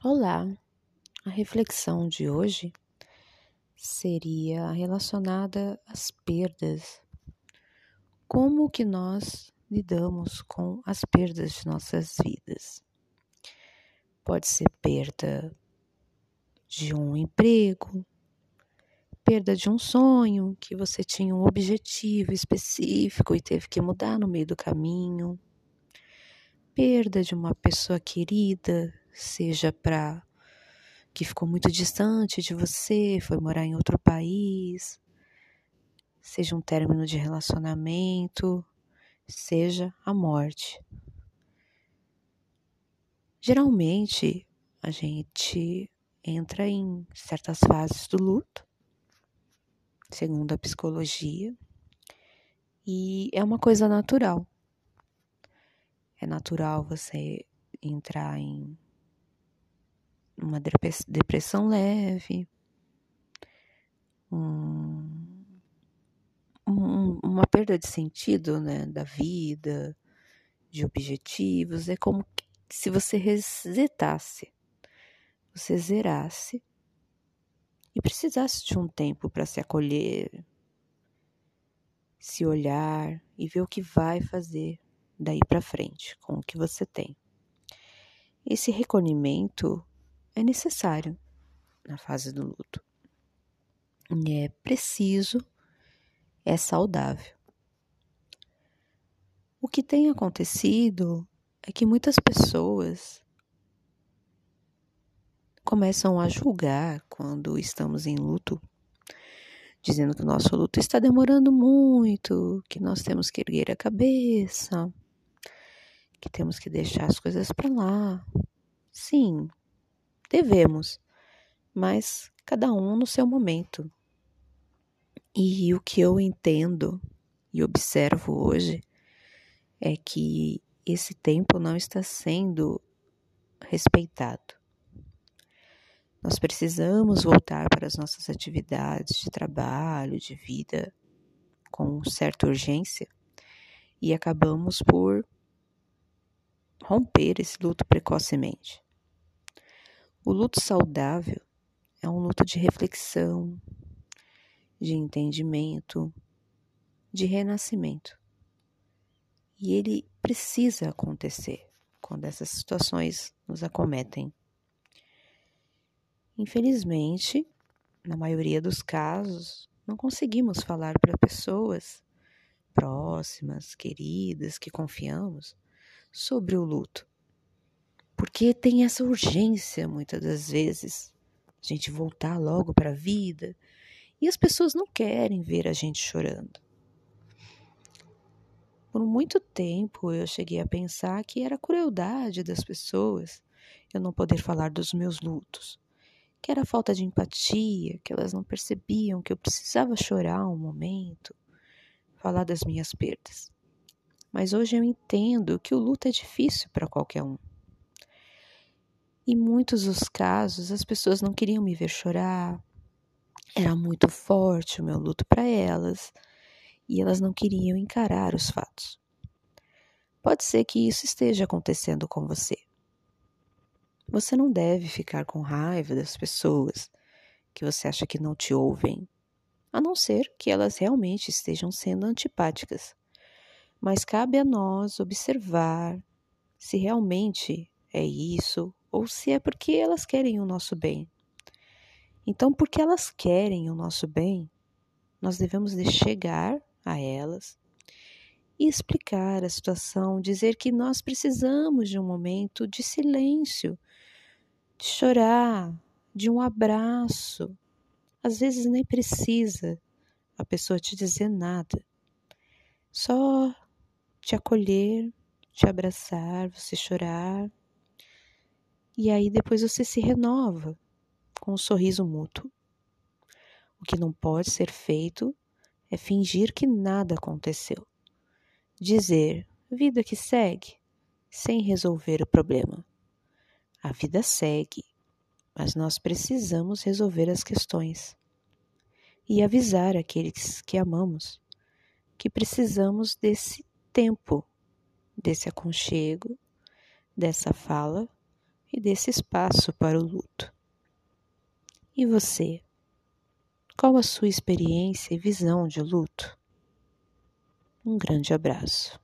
Olá, a reflexão de hoje seria relacionada às perdas. Como que nós lidamos com as perdas de nossas vidas? Pode ser perda de um emprego, perda de um sonho, que você tinha um objetivo específico e teve que mudar no meio do caminho, perda de uma pessoa querida seja para que ficou muito distante de você, foi morar em outro país, seja um término de relacionamento, seja a morte. Geralmente a gente entra em certas fases do luto, segundo a psicologia, e é uma coisa natural. É natural você entrar em uma depressão leve, um, um, uma perda de sentido né, da vida, de objetivos. É como se você resetasse, você zerasse e precisasse de um tempo para se acolher, se olhar e ver o que vai fazer daí para frente com o que você tem. Esse recolhimento é necessário na fase do luto. É preciso, é saudável. O que tem acontecido é que muitas pessoas começam a julgar quando estamos em luto, dizendo que o nosso luto está demorando muito, que nós temos que erguer a cabeça, que temos que deixar as coisas para lá. Sim, Devemos, mas cada um no seu momento. E o que eu entendo e observo hoje é que esse tempo não está sendo respeitado. Nós precisamos voltar para as nossas atividades de trabalho, de vida, com certa urgência, e acabamos por romper esse luto precocemente. O luto saudável é um luto de reflexão, de entendimento, de renascimento. E ele precisa acontecer quando essas situações nos acometem. Infelizmente, na maioria dos casos, não conseguimos falar para pessoas próximas, queridas, que confiamos, sobre o luto porque tem essa urgência, muitas das vezes, a gente voltar logo para a vida, e as pessoas não querem ver a gente chorando. Por muito tempo eu cheguei a pensar que era crueldade das pessoas eu não poder falar dos meus lutos, que era falta de empatia, que elas não percebiam que eu precisava chorar um momento, falar das minhas perdas. Mas hoje eu entendo que o luto é difícil para qualquer um. Em muitos dos casos, as pessoas não queriam me ver chorar. Era muito forte o meu luto para elas e elas não queriam encarar os fatos. Pode ser que isso esteja acontecendo com você. Você não deve ficar com raiva das pessoas que você acha que não te ouvem, a não ser que elas realmente estejam sendo antipáticas. Mas cabe a nós observar se realmente é isso ou se é porque elas querem o nosso bem. Então, porque elas querem o nosso bem, nós devemos de chegar a elas e explicar a situação, dizer que nós precisamos de um momento de silêncio, de chorar, de um abraço. Às vezes nem precisa a pessoa te dizer nada, só te acolher, te abraçar, você chorar e aí depois você se renova com um sorriso mútuo. O que não pode ser feito é fingir que nada aconteceu. Dizer vida que segue sem resolver o problema. A vida segue, mas nós precisamos resolver as questões e avisar aqueles que amamos que precisamos desse tempo, desse aconchego, dessa fala e desse espaço para o luto. E você? Qual a sua experiência e visão de luto? Um grande abraço.